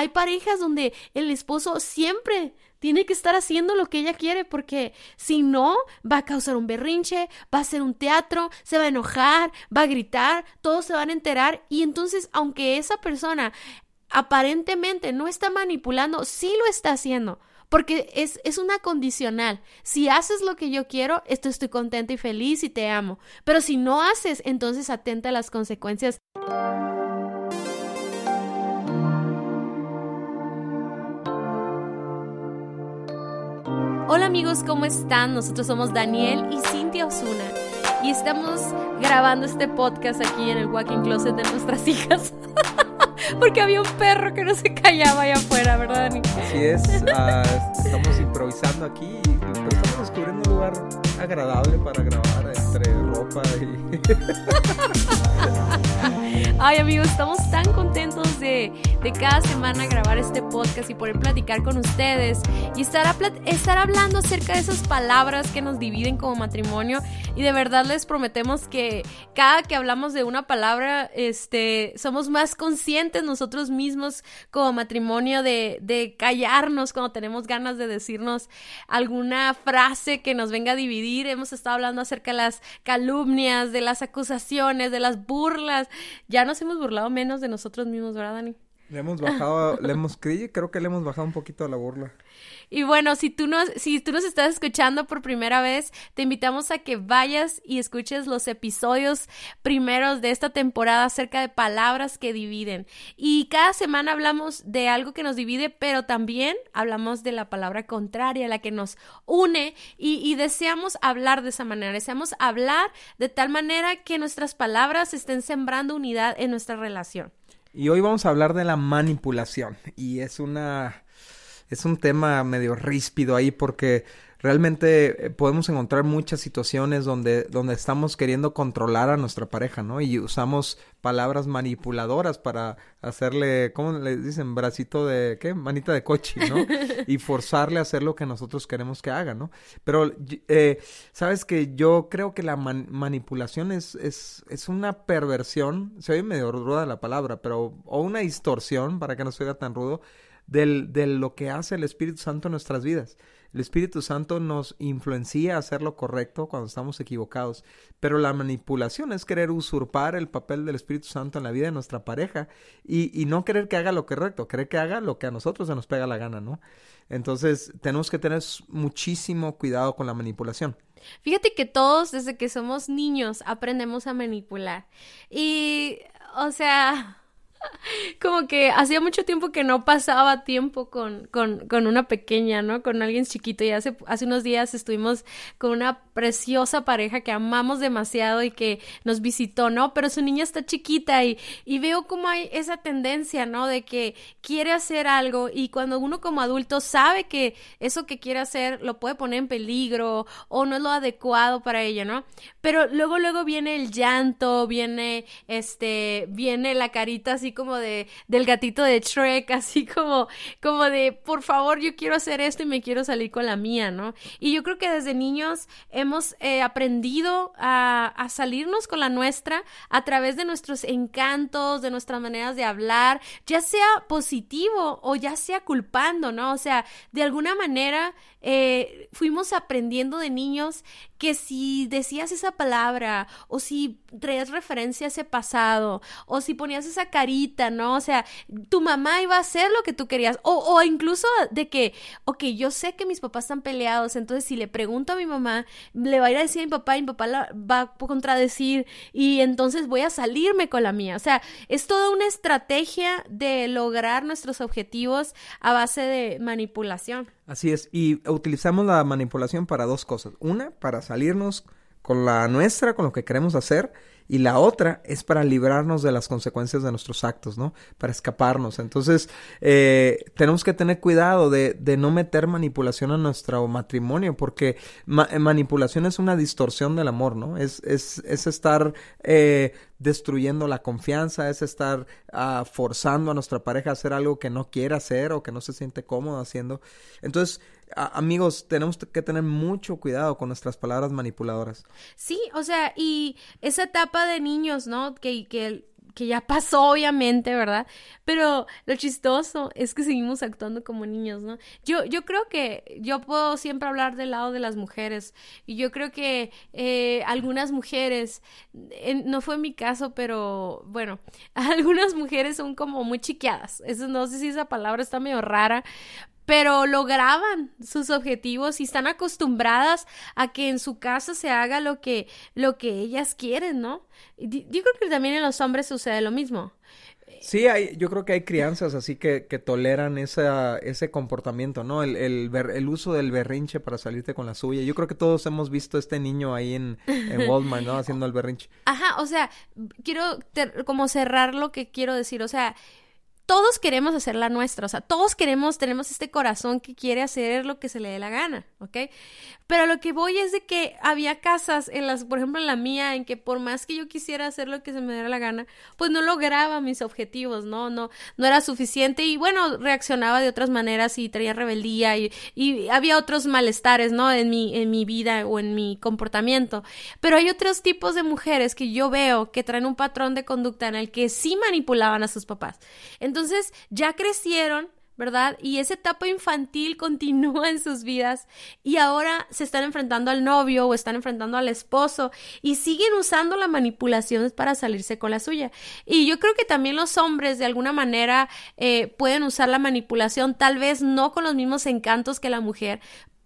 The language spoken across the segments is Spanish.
hay parejas donde el esposo siempre tiene que estar haciendo lo que ella quiere porque si no va a causar un berrinche, va a ser un teatro, se va a enojar, va a gritar, todos se van a enterar y entonces aunque esa persona aparentemente no está manipulando, sí lo está haciendo. Porque es, es una condicional. Si haces lo que yo quiero, esto estoy contenta y feliz y te amo. Pero si no haces, entonces atenta a las consecuencias. Hola amigos, ¿cómo están? Nosotros somos Daniel y Cintia Osuna y estamos grabando este podcast aquí en el walking closet de nuestras hijas. Porque había un perro que no se callaba allá afuera, ¿verdad, Dani? Así es, ah, estamos improvisando aquí, pero estamos descubriendo un lugar agradable para grabar entre ropa y... Ay amigos, estamos tan contentos de, de, cada semana grabar este podcast y poder platicar con ustedes y estar, estar hablando acerca de esas palabras que nos dividen como matrimonio y de verdad les prometemos que cada que hablamos de una palabra, este, somos más conscientes nosotros mismos como matrimonio de, de callarnos cuando tenemos ganas de decirnos alguna frase que nos venga a dividir. Hemos estado hablando acerca de las calumnias, de las acusaciones, de las burlas. Ya nos hemos burlado menos de nosotros mismos, ¿verdad, Dani? Le hemos bajado, le hemos creo que le hemos bajado un poquito a la burla. Y bueno, si tú nos, si tú nos estás escuchando por primera vez, te invitamos a que vayas y escuches los episodios primeros de esta temporada acerca de palabras que dividen. Y cada semana hablamos de algo que nos divide, pero también hablamos de la palabra contraria, la que nos une, y, y deseamos hablar de esa manera, deseamos hablar de tal manera que nuestras palabras estén sembrando unidad en nuestra relación. Y hoy vamos a hablar de la manipulación. Y es una. Es un tema medio ríspido ahí porque realmente eh, podemos encontrar muchas situaciones donde, donde estamos queriendo controlar a nuestra pareja, ¿no? Y usamos palabras manipuladoras para hacerle, ¿cómo le dicen? Bracito de, ¿qué? Manita de coche, ¿no? y forzarle a hacer lo que nosotros queremos que haga, ¿no? Pero, eh, ¿sabes que Yo creo que la manipulación es, es, es una perversión, se oye medio ruda la palabra, pero, o una distorsión, para que no se oiga tan rudo, del, de lo que hace el Espíritu Santo en nuestras vidas. El Espíritu Santo nos influencia a hacer lo correcto cuando estamos equivocados, pero la manipulación es querer usurpar el papel del Espíritu Santo en la vida de nuestra pareja y, no querer que haga lo correcto, querer que haga lo que a nosotros se nos pega la gana, ¿no? Entonces tenemos que tener muchísimo cuidado con la manipulación. Fíjate que todos desde que somos niños aprendemos a manipular y, o sea, como que hacía mucho tiempo que no pasaba tiempo con, con, con, una pequeña, ¿no? Con alguien chiquito. Y hace, hace unos días estuvimos con una preciosa pareja que amamos demasiado y que nos visitó, ¿no? Pero su niña está chiquita y, y veo como hay esa tendencia, ¿no? De que quiere hacer algo y cuando uno como adulto sabe que eso que quiere hacer lo puede poner en peligro o no es lo adecuado para ella, ¿no? Pero luego, luego viene el llanto, viene, este, viene la carita así como de, del gatito de Shrek, así como, como de, por favor, yo quiero hacer esto y me quiero salir con la mía, ¿no? Y yo creo que desde niños hemos eh, aprendido a, a salirnos con la nuestra a través de nuestros encantos, de nuestras maneras de hablar, ya sea positivo o ya sea culpando, ¿no? O sea, de alguna manera eh, fuimos aprendiendo de niños que si decías esa palabra o si traías referencia a ese pasado o si ponías esa carita, ¿no? O sea, tu mamá iba a hacer lo que tú querías o, o incluso de que, ok, yo sé que mis papás están peleados, entonces si le pregunto a mi mamá, le va a ir a decir a mi papá y mi papá la va a contradecir y entonces voy a salirme con la mía. O sea, es toda una estrategia de lograr nuestros objetivos a base de manipulación. Así es, y utilizamos la manipulación para dos cosas. Una, para salirnos con la nuestra, con lo que queremos hacer, y la otra es para librarnos de las consecuencias de nuestros actos, ¿no? Para escaparnos. Entonces, eh, tenemos que tener cuidado de, de, no meter manipulación a nuestro matrimonio, porque manipulación es una distorsión del amor, ¿no? Es, es, es estar eh, destruyendo la confianza, es estar uh, forzando a nuestra pareja a hacer algo que no quiere hacer o que no se siente cómodo haciendo. Entonces, amigos, tenemos que tener mucho cuidado con nuestras palabras manipuladoras. Sí, o sea, y esa etapa de niños, ¿no? Que, que que ya pasó, obviamente, ¿verdad? Pero lo chistoso es que seguimos actuando como niños, ¿no? Yo, yo creo que yo puedo siempre hablar del lado de las mujeres y yo creo que eh, algunas mujeres, no fue mi caso, pero bueno, algunas mujeres son como muy chiqueadas. Eso no sé si esa palabra está medio rara, pero lograban sus objetivos y están acostumbradas a que en su casa se haga lo que, lo que ellas quieren, ¿no? Yo creo que también en los hombres sucede lo mismo. Sí, hay, yo creo que hay crianzas así que, que toleran esa, ese comportamiento, ¿no? El, el, el, uso del berrinche para salirte con la suya. Yo creo que todos hemos visto a este niño ahí en, en Walmart, ¿no? Haciendo el berrinche. Ajá, o sea, quiero como cerrar lo que quiero decir. O sea, todos queremos hacer la nuestra, o sea, todos queremos, tenemos este corazón que quiere hacer lo que se le dé la gana, ¿ok? Pero lo que voy es de que había casas en las, por ejemplo, en la mía, en que por más que yo quisiera hacer lo que se me diera la gana, pues no lograba mis objetivos, ¿no? No, no era suficiente y bueno, reaccionaba de otras maneras y traía rebeldía y, y había otros malestares, ¿no? En mi, en mi vida o en mi comportamiento. Pero hay otros tipos de mujeres que yo veo que traen un patrón de conducta en el que sí manipulaban a sus papás. Entonces, entonces ya crecieron, ¿verdad? Y esa etapa infantil continúa en sus vidas y ahora se están enfrentando al novio o están enfrentando al esposo y siguen usando la manipulación para salirse con la suya. Y yo creo que también los hombres de alguna manera eh, pueden usar la manipulación, tal vez no con los mismos encantos que la mujer,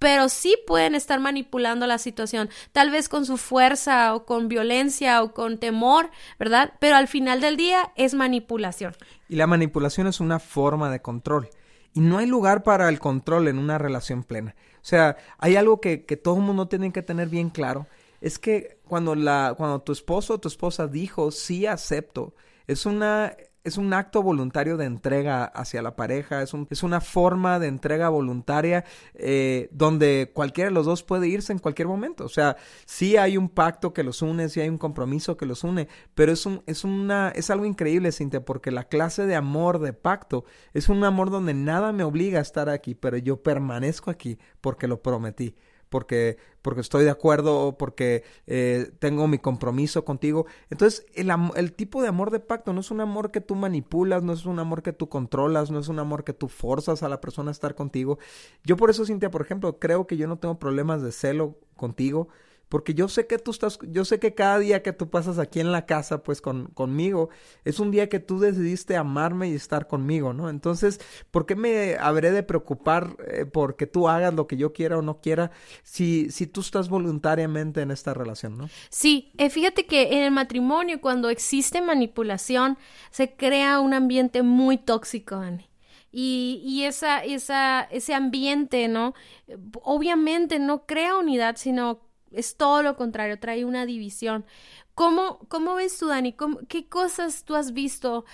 pero sí pueden estar manipulando la situación, tal vez con su fuerza o con violencia o con temor, ¿verdad? Pero al final del día es manipulación. Y la manipulación es una forma de control. Y no hay lugar para el control en una relación plena. O sea, hay algo que, que todo el mundo tiene que tener bien claro. Es que cuando, la, cuando tu esposo o tu esposa dijo, sí acepto, es una es un acto voluntario de entrega hacia la pareja, es, un, es una forma de entrega voluntaria eh, donde cualquiera de los dos puede irse en cualquier momento. O sea, sí hay un pacto que los une, sí hay un compromiso que los une, pero es, un, es, una, es algo increíble, Cintia, porque la clase de amor de pacto es un amor donde nada me obliga a estar aquí, pero yo permanezco aquí porque lo prometí porque, porque estoy de acuerdo, porque eh, tengo mi compromiso contigo. Entonces, el, el tipo de amor de pacto no es un amor que tú manipulas, no es un amor que tú controlas, no es un amor que tú forzas a la persona a estar contigo. Yo por eso, Cintia, por ejemplo, creo que yo no tengo problemas de celo contigo porque yo sé que tú estás, yo sé que cada día que tú pasas aquí en la casa, pues con, conmigo, es un día que tú decidiste amarme y estar conmigo, ¿no? Entonces, ¿por qué me habré de preocupar eh, porque tú hagas lo que yo quiera o no quiera si, si tú estás voluntariamente en esta relación, ¿no? Sí, eh, fíjate que en el matrimonio, cuando existe manipulación, se crea un ambiente muy tóxico, Annie. Y, y esa, esa, ese ambiente, ¿no? Obviamente no crea unidad, sino es todo lo contrario, trae una división. ¿Cómo, cómo ves tú, Dani? ¿Qué cosas tú has visto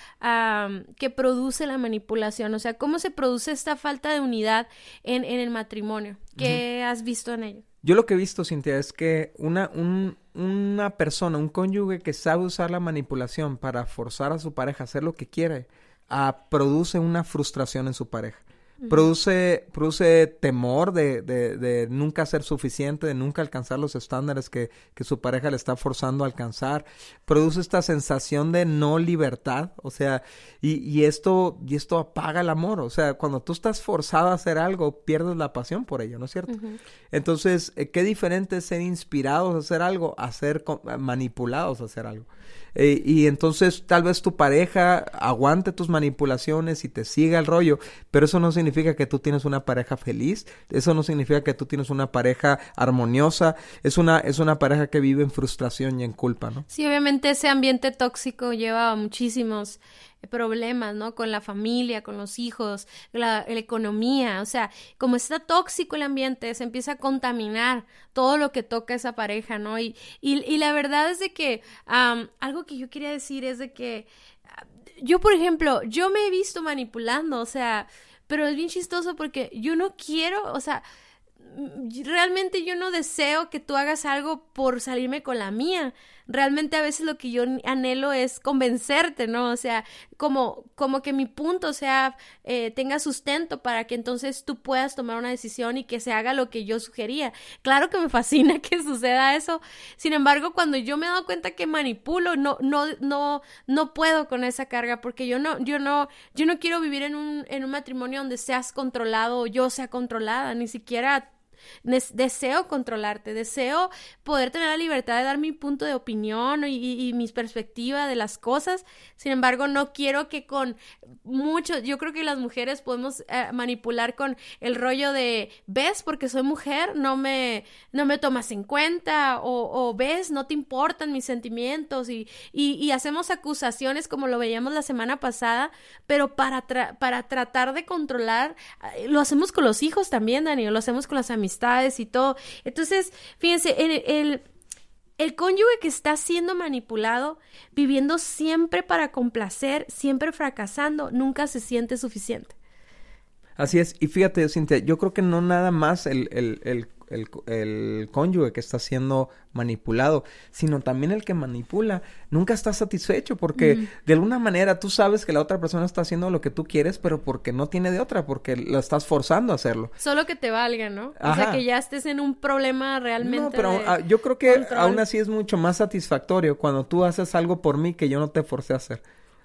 que produce la manipulación? O sea, ¿cómo se produce esta falta de unidad en, en el matrimonio? ¿Qué has visto en ello? Yo lo que he visto, Cintia, es que una, un, una persona, un cónyuge que sabe usar la manipulación para forzar a su pareja a hacer lo que quiere, ah, produce una frustración en su pareja. Produce, produce temor de, de, de, nunca ser suficiente, de nunca alcanzar los estándares que, que, su pareja le está forzando a alcanzar. Produce esta sensación de no libertad. O sea, y, y esto, y esto apaga el amor. O sea, cuando tú estás forzado a hacer algo, pierdes la pasión por ello, ¿no es cierto? Entonces, eh, qué diferente es ser inspirados a hacer algo a ser manipulados a hacer algo. Eh, y entonces tal vez tu pareja aguante tus manipulaciones y te siga el rollo, pero eso no significa que tú tienes una pareja feliz, eso no significa que tú tienes una pareja armoniosa, es una, es una pareja que vive en frustración y en culpa, ¿no? Sí, obviamente ese ambiente tóxico lleva muchísimos problemas, ¿no? Con la familia, con los hijos, la, economía, o sea, como está tóxico el ambiente, se empieza a contaminar todo lo que toca esa pareja, ¿no? Y, y, la verdad es de que algo que yo quería decir es de que yo, por ejemplo, yo me he visto manipulando, o sea, pero es bien chistoso porque yo no quiero, o sea, realmente yo no deseo que tú hagas algo por salirme con la mía. Realmente a veces lo que yo anhelo es convencerte, ¿no? O sea, como, como que mi punto sea, eh, tenga sustento para que entonces tú puedas tomar una decisión y que se haga lo que yo sugería. Claro que me fascina que suceda eso. Sin embargo, cuando yo me he dado cuenta que manipulo, no, no, no, no puedo con esa carga porque yo no, yo no, yo no quiero vivir en un, en un matrimonio donde seas controlado o yo sea controlada, ni siquiera deseo controlarte, deseo poder tener la libertad de dar mi punto de opinión y, y, mi perspectiva de las cosas. Sin embargo, no quiero que con mucho, yo creo que las mujeres podemos eh, manipular con el rollo de, ves, porque soy mujer, no me, no me tomas en cuenta, o, ves, no te importan mis sentimientos, y, y, hacemos acusaciones como lo veíamos la semana pasada, pero para, para tratar de controlar, eh, lo hacemos con los hijos también, Daniel, lo hacemos con las amistades y todo. Entonces, fíjense, el, el, el cónyuge que está siendo manipulado, viviendo siempre para complacer, siempre fracasando, nunca se siente suficiente. Así es, y fíjate, Cintia, yo creo que no nada más el el, el, cónyuge que está siendo manipulado, sino también el que manipula. Nunca está satisfecho porque de alguna manera tú sabes que la otra persona está haciendo lo que tú quieres, pero porque no tiene de otra, porque lo estás forzando a hacerlo. Solo que te valga, ¿no? O sea, que ya estés en un problema realmente. No, pero yo creo que aún así es mucho más satisfactorio cuando tú haces algo por mí que yo no te forcé a hacer.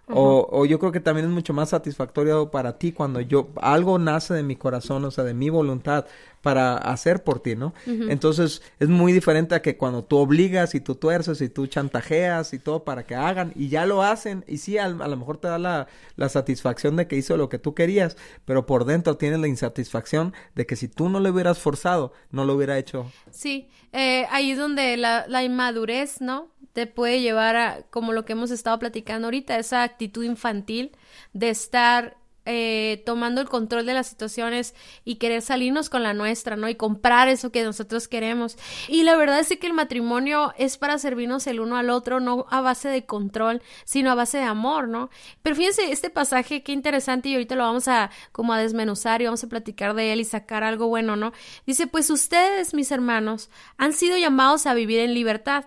O, o, yo creo que también es mucho más satisfactorio para ti cuando yo algo nace de mi corazón, o sea, de mi voluntad para hacer por ti, ¿no? Entonces es muy diferente a que cuando tú obligas y tú tuerces y tú chantajeas y todo para que hagan y ya lo hacen y sí, a, lo mejor te da la, la, satisfacción de que hizo lo que tú querías, pero por dentro tienes la insatisfacción de que si tú no le hubieras forzado, no lo hubiera hecho. Sí, eh, ahí es donde la, la inmadurez, ¿no? Te puede llevar a, como lo que hemos estado platicando ahorita, esa actitud infantil de estar eh, tomando el control de las situaciones y querer salirnos con la nuestra, ¿no? Y comprar eso que nosotros queremos. Y la verdad es que el matrimonio es para servirnos el uno al otro, no a base de control, sino a base de amor, ¿no? Pero fíjense, este pasaje, qué interesante, y ahorita lo vamos a como a desmenuzar y vamos a platicar de él y sacar algo bueno, ¿no? Dice, pues ustedes, mis hermanos, han sido llamados a vivir en libertad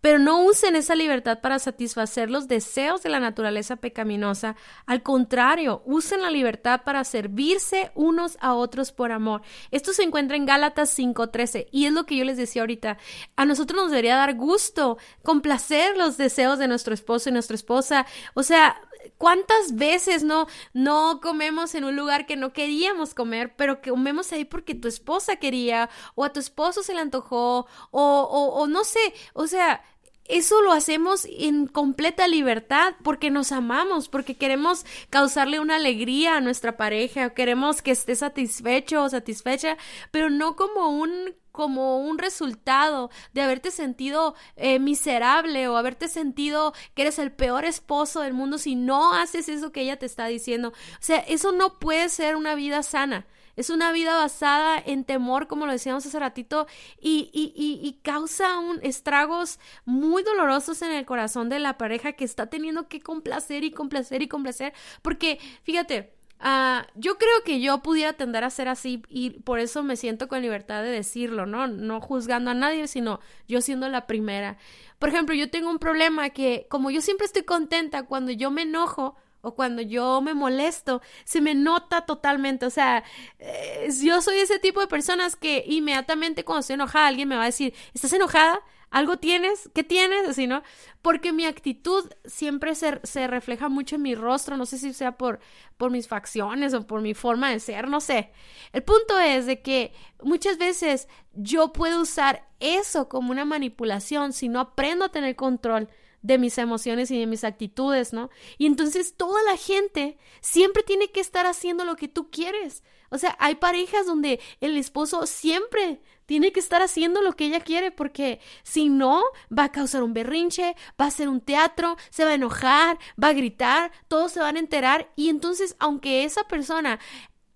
pero no usen esa libertad para satisfacer los deseos de la naturaleza pecaminosa. Al contrario, usen la libertad para servirse unos a otros por amor. Esto se encuentra en Gálatas 5:13 y es lo que yo les decía ahorita. A nosotros nos debería dar gusto complacer los deseos de nuestro esposo y nuestra esposa. O sea, ¿Cuántas veces no, no comemos en un lugar que no queríamos comer, pero que comemos ahí porque tu esposa quería, o a tu esposo se le antojó, o, o, o no sé, o sea, eso lo hacemos en completa libertad porque nos amamos, porque queremos causarle una alegría a nuestra pareja, queremos que esté satisfecho o satisfecha, pero no como un como un resultado de haberte sentido eh, miserable o haberte sentido que eres el peor esposo del mundo si no haces eso que ella te está diciendo. O sea, eso no puede ser una vida sana. Es una vida basada en temor, como lo decíamos hace ratito, y, y, y, causa un estragos muy dolorosos en el corazón de la pareja que está teniendo que complacer y complacer y complacer. Porque, fíjate, Uh, yo creo que yo pudiera tender a ser así y por eso me siento con libertad de decirlo, ¿no? No juzgando a nadie, sino yo siendo la primera. Por ejemplo, yo tengo un problema que como yo siempre estoy contenta cuando yo me enojo, o cuando yo me molesto, se me nota totalmente. O sea, eh, yo soy ese tipo de personas que inmediatamente cuando estoy enojada, alguien me va a decir, ¿estás enojada? ¿Algo tienes? ¿Qué tienes? Así, ¿no? Porque mi actitud siempre se, se refleja mucho en mi rostro, no sé si sea por, por mis facciones o por mi forma de ser, no sé. El punto es de que muchas veces yo puedo usar eso como una manipulación si no aprendo a tener control de mis emociones y de mis actitudes, ¿no? Y entonces toda la gente siempre tiene que estar haciendo lo que tú quieres. O sea, hay parejas donde el esposo siempre tiene que estar haciendo lo que ella quiere porque si no va a causar un berrinche, va a ser un teatro, se va a enojar, va a gritar, todos se van a enterar y entonces aunque esa persona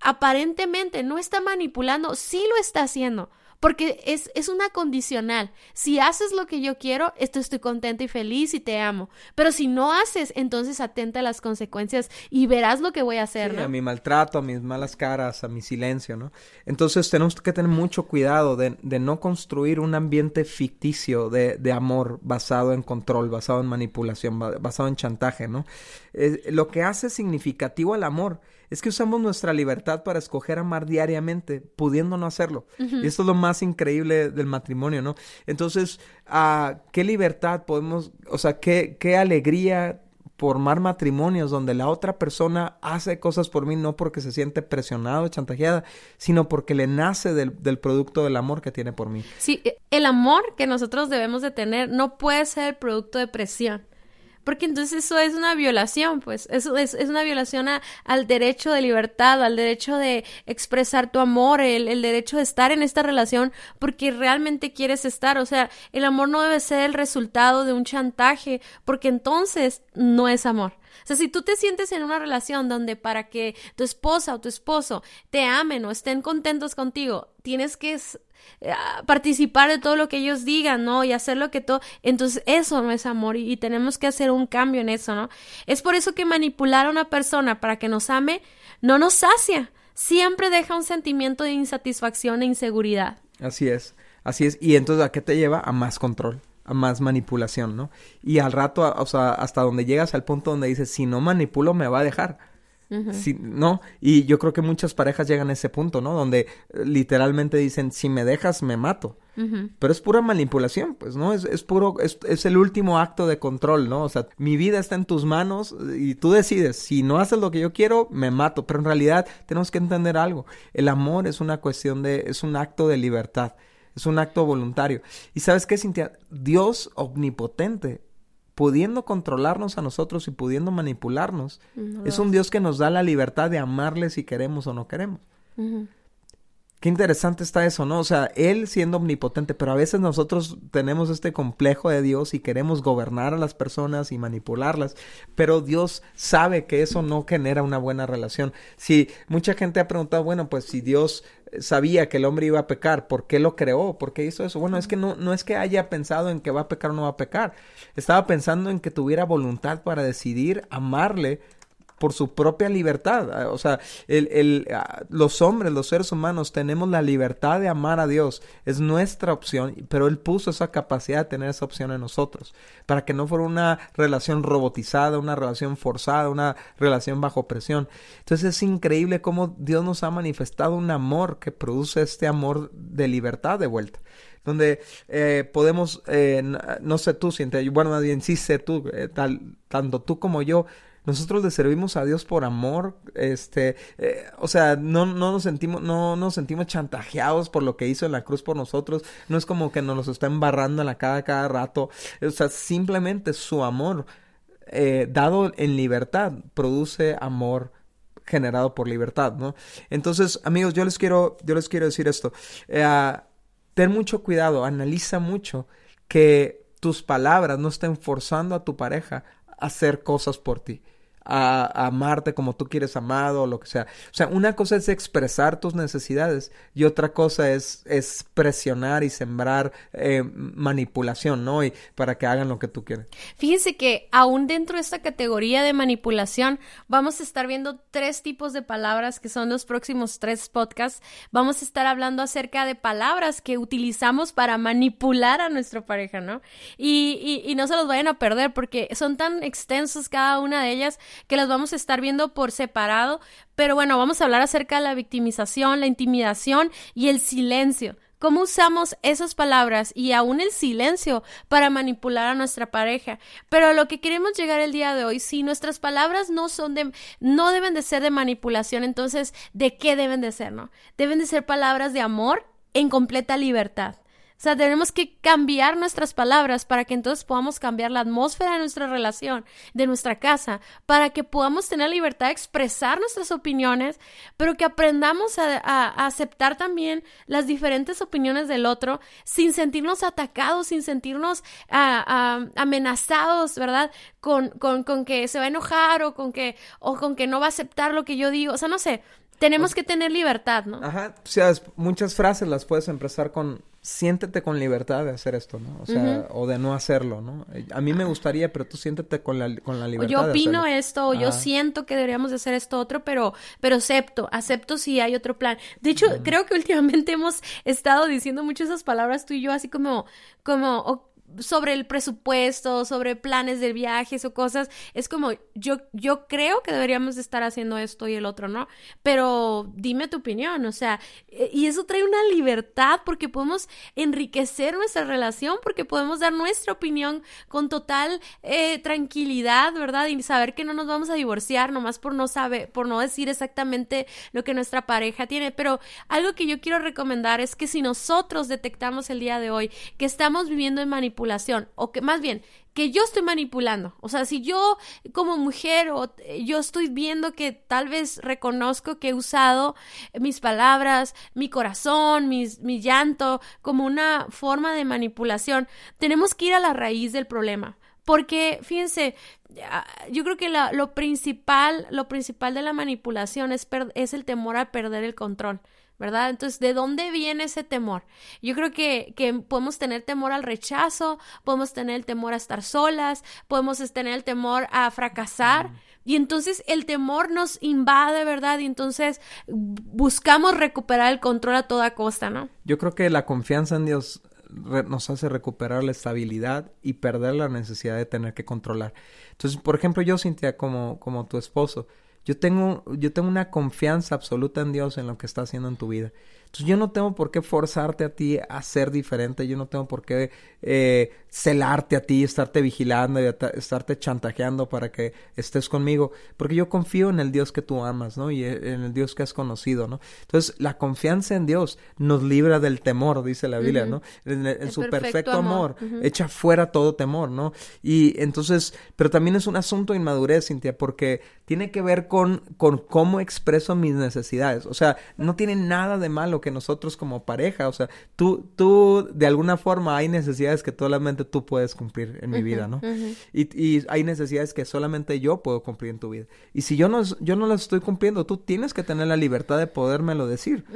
aparentemente no está manipulando, sí lo está haciendo porque es, es una condicional. Si haces lo que yo quiero, esto estoy contenta y feliz y te amo. Pero si no haces, entonces atenta a las consecuencias y verás lo que voy a hacer, A mi maltrato, a mis malas caras, a mi silencio, ¿no? Entonces tenemos que tener mucho cuidado de, de no construir un ambiente ficticio de, de, amor basado en control, basado en manipulación, basado en chantaje, ¿no? lo que hace significativo al amor es que usamos nuestra libertad para escoger amar diariamente, pudiendo no hacerlo. Y esto es lo más increíble del matrimonio, ¿no? Entonces, uh, ¿qué libertad podemos, o sea, qué, qué alegría formar matrimonios donde la otra persona hace cosas por mí no porque se siente presionado, chantajeada, sino porque le nace del, del, producto del amor que tiene por mí. Sí, el amor que nosotros debemos de tener no puede ser el producto de presión porque entonces eso es una violación, pues, eso es, es una violación al derecho de libertad, al derecho de expresar tu amor, el, el derecho de estar en esta relación porque realmente quieres estar, o sea, el amor no debe ser el resultado de un chantaje, porque entonces no es amor. O sea, si tú te sientes en una relación donde para que tu esposa o tu esposo te amen o estén contentos contigo, tienes que eh, participar de todo lo que ellos digan, ¿no? Y hacer lo que todo. Entonces, eso no es amor y, tenemos que hacer un cambio en eso, ¿no? Es por eso que manipular a una persona para que nos ame no nos sacia. Siempre deja un sentimiento de insatisfacción e inseguridad. Así es, así es. Y entonces, ¿a qué te lleva? A más control a más manipulación, ¿no? Y al rato, o sea, hasta donde llegas al punto donde dices, si no manipulo, me va a dejar. Si, ¿No? Y yo creo que muchas parejas llegan a ese punto, ¿no? Donde eh, literalmente dicen, si me dejas, me mato. Pero es pura manipulación, pues, ¿no? Es, es puro, es, es, el último acto de control, ¿no? O sea, mi vida está en tus manos y tú decides, si no haces lo que yo quiero, me mato. Pero en realidad tenemos que entender algo. El amor es una cuestión de, es un acto de libertad. Es un acto voluntario. ¿Y sabes qué, Cintia? Dios omnipotente, pudiendo controlarnos a nosotros y pudiendo manipularnos, es un Dios que nos da la libertad de amarle si queremos o no queremos. Qué interesante está eso, ¿no? O sea, Él siendo omnipotente, pero a veces nosotros tenemos este complejo de Dios y queremos gobernar a las personas y manipularlas, pero Dios sabe que eso no genera una buena relación. Si mucha gente ha preguntado, bueno, pues si Dios sabía que el hombre iba a pecar, ¿por qué lo creó? ¿Por qué hizo eso? Bueno, es que no, no es que haya pensado en que va a pecar o no va a pecar. Estaba pensando en que tuviera voluntad para decidir amarle por su propia libertad. Ah, o sea, el, el, ah, los hombres, los seres humanos, tenemos la libertad de amar a Dios. Es nuestra opción, pero Él puso esa capacidad de tener esa opción en nosotros, para que no fuera una relación robotizada, una relación forzada, una relación bajo presión. Entonces es increíble cómo Dios nos ha manifestado un amor que produce este amor de libertad de vuelta donde eh, podemos, eh, no, sé tú, siente, bueno, más bien sí sé tú, eh, tal, tanto tú como yo, nosotros le servimos a Dios por amor, este, eh, o sea, no, no nos sentimos, no sentimos chantajeados por lo que hizo en la cruz por nosotros, no es como que nos los está embarrando en la cara cada rato, o sea, simplemente su amor, eh, dado en libertad, produce amor generado por libertad, ¿no? Entonces, amigos, yo les quiero, yo les quiero decir esto, eh, ten mucho cuidado, analiza mucho que tus palabras no estén forzando a tu pareja a hacer cosas por ti a, amarte como tú quieres amado o lo que sea. O sea, una cosa es expresar tus necesidades y otra cosa es, es presionar y sembrar eh, manipulación, ¿no? Y para que hagan lo que tú quieres. Fíjense que aún dentro de esta categoría de manipulación vamos a estar viendo tres tipos de palabras que son los próximos tres podcasts. Vamos a estar hablando acerca de palabras que utilizamos para manipular a nuestra pareja, ¿no? Y, y, y no se los vayan a perder porque son tan extensos cada una de ellas que las vamos a estar viendo por separado, pero bueno, vamos a hablar acerca de la victimización, la intimidación y el silencio. ¿Cómo usamos esas palabras y aún el silencio para manipular a nuestra pareja? Pero a lo que queremos llegar el día de hoy, si nuestras palabras no son de, no deben de ser de manipulación, entonces, ¿de qué deben de ser, no? Deben de ser palabras de amor en completa libertad. Sea, tenemos que cambiar nuestras palabras para que entonces podamos cambiar la atmósfera de nuestra relación, de nuestra casa, para que podamos tener libertad de expresar nuestras opiniones, pero que aprendamos a, aceptar también las diferentes opiniones del otro sin sentirnos atacados, sin sentirnos amenazados, ¿verdad? Con, con, con que se va a enojar o con que, o con que no va a aceptar lo que yo digo. O sea, no sé, tenemos que tener libertad, ¿no? Ajá, o sea, muchas frases las puedes empezar con siéntete con libertad de hacer esto, ¿no? O sea, o de no hacerlo, ¿no? A mí me gustaría, pero tú siéntete con la, con la libertad. yo opino esto, o yo siento que deberíamos de hacer esto otro, pero, pero acepto, acepto si hay otro plan. De hecho, creo que últimamente hemos estado diciendo muchas esas palabras tú y yo, así como, como, sobre el presupuesto, sobre planes de viajes o cosas, es como yo yo creo que deberíamos de estar haciendo esto y el otro, ¿no? Pero dime tu opinión, o sea, e, y eso trae una libertad porque podemos enriquecer nuestra relación, porque podemos dar nuestra opinión con total eh, tranquilidad, ¿verdad? Y saber que no nos vamos a divorciar nomás por no saber, por no decir exactamente lo que nuestra pareja tiene, pero algo que yo quiero recomendar es que si nosotros detectamos el día de hoy que estamos viviendo en manipulación o que más bien que yo estoy manipulando. O sea, si yo como mujer o eh, yo estoy viendo que tal vez reconozco que he usado mis palabras, mi corazón, mis, mi llanto como una forma de manipulación, tenemos que ir a la raíz del problema. Porque, fíjense, yo creo que lo principal, lo principal de la manipulación es, es el temor a perder el control. ¿verdad? Entonces, ¿de dónde viene ese temor? Yo creo que, que, podemos tener temor al rechazo, podemos tener el temor a estar solas, podemos tener el temor a fracasar. Y entonces el temor nos invade, ¿verdad? Y entonces buscamos recuperar el control a toda costa, ¿no? Yo creo que la confianza en Dios nos hace recuperar la estabilidad y perder la necesidad de tener que controlar. Entonces, por ejemplo, yo, Cintia, como, como tu esposo, yo tengo, yo tengo una confianza absoluta en Dios en lo que está haciendo en tu vida. Entonces yo no tengo por qué forzarte a ti a ser diferente, yo no tengo por qué eh, celarte a ti, estarte vigilando y estarte chantajeando para que estés conmigo, porque yo confío en el Dios que tú amas, ¿no? Y en el Dios que has conocido, ¿no? Entonces la confianza en Dios nos libra del temor, dice la Biblia, ¿no? En, su perfecto, amor, echa fuera todo temor, ¿no? Y entonces, pero también es un asunto de inmadurez, Cintia, porque tiene que ver con, con cómo expreso mis necesidades. O sea, no tiene nada de malo que nosotros como pareja, o sea, tú, tú de alguna forma hay necesidades que solamente tú puedes cumplir en mi vida, ¿no? y, y, hay necesidades que solamente yo puedo cumplir en tu vida. Y si yo no, yo no las estoy cumpliendo, tú tienes que tener la libertad de podérmelo decir.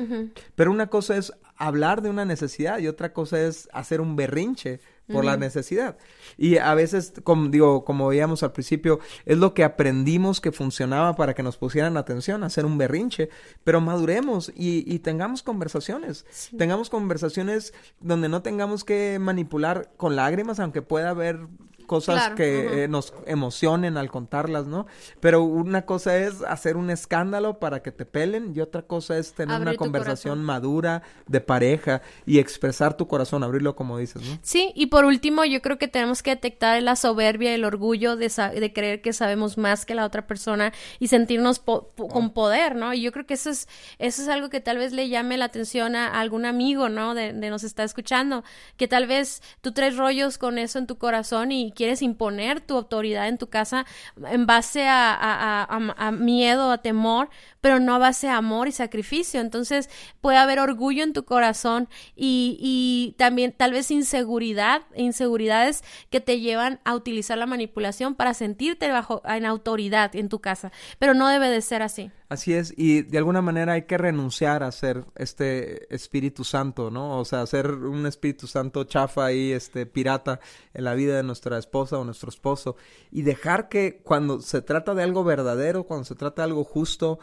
Pero una cosa es hablar de una necesidad y otra cosa es hacer un berrinche por la necesidad. Y a veces, como digo, como veíamos al principio, es lo que aprendimos que funcionaba para que nos pusieran atención, hacer un berrinche, pero maduremos y, tengamos conversaciones, tengamos conversaciones donde no tengamos que manipular con lágrimas, aunque pueda haber cosas que eh, nos emocionen al contarlas, ¿no? Pero una cosa es hacer un escándalo para que te pelen y otra cosa es tener una conversación madura de pareja y expresar tu corazón, abrirlo como dices, ¿no? Sí, y por último, yo creo que tenemos que detectar la soberbia, el orgullo de, de creer que sabemos más que la otra persona y sentirnos con poder, ¿no? Y yo creo que eso es, eso es algo que tal vez le llame la atención a, algún amigo, ¿no? De, de nos está escuchando, que tal vez tú traes rollos con eso en tu corazón y quieres imponer tu autoridad en tu casa en base a, miedo, a temor, pero no a base a amor y sacrificio. Entonces puede haber orgullo en tu corazón y, y también tal vez inseguridad, inseguridades que te llevan a utilizar la manipulación para sentirte bajo en autoridad en tu casa, pero no debe de ser así. Así es, y de alguna manera hay que renunciar a ser este Espíritu Santo, ¿no? O sea, ser un Espíritu Santo chafa y este pirata en la vida de nuestra esposa o nuestro esposo y dejar que cuando se trata de algo verdadero, cuando se trata de algo justo,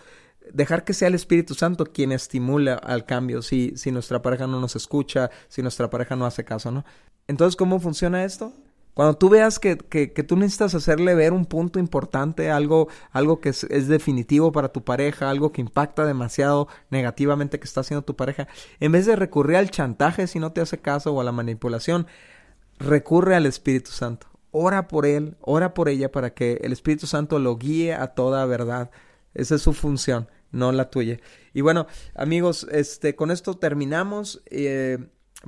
dejar que sea el Espíritu Santo quien estimula al cambio si, si nuestra pareja no nos escucha, si nuestra pareja no hace caso, ¿no? Entonces, ¿cómo funciona esto? Cuando tú veas que, que, que, tú necesitas hacerle ver un punto importante, algo, algo que es, es, definitivo para tu pareja, algo que impacta demasiado negativamente que está haciendo tu pareja, en vez de recurrir al chantaje si no te hace caso o a la manipulación, recurre al Espíritu Santo. Ora por él, ora por ella para que el Espíritu Santo lo guíe a toda verdad. Esa es su función, no la tuya. Y bueno, amigos, este, con esto terminamos. Eh,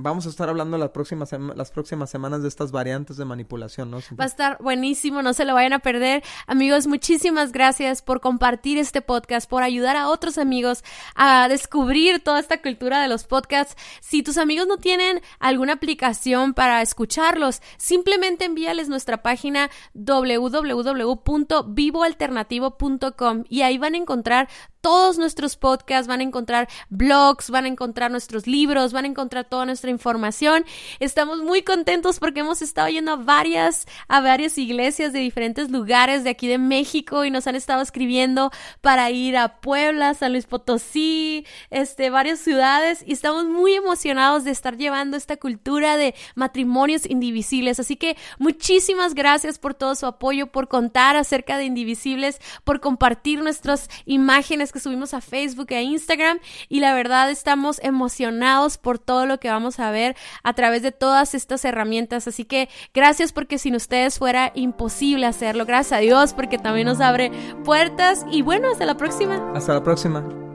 Vamos a estar hablando las próximas, las próximas semanas de estas variantes de manipulación, ¿no? Va a estar buenísimo, no se lo vayan a perder. Amigos, muchísimas gracias por compartir este podcast, por ayudar a otros amigos a descubrir toda esta cultura de los podcasts. Si tus amigos no tienen alguna aplicación para escucharlos, simplemente envíales nuestra página www.vivoalternativo.com y ahí van a encontrar todos nuestros podcasts, van a encontrar blogs, van a encontrar nuestros libros, van a encontrar toda nuestra información. Estamos muy contentos porque hemos estado yendo a varias, a varias iglesias de diferentes lugares de aquí de México y nos han estado escribiendo para ir a Puebla, San Luis Potosí, este, varias ciudades y estamos muy emocionados de estar llevando esta cultura de matrimonios indivisibles. Así que muchísimas gracias por todo su apoyo, por contar acerca de indivisibles, por compartir nuestras imágenes que subimos a Facebook e Instagram y la verdad estamos emocionados por todo lo que vamos a ver a través de todas estas herramientas. Así que gracias porque sin ustedes fuera imposible hacerlo. Gracias a Dios porque también nos abre puertas y bueno, hasta la próxima. Hasta la próxima.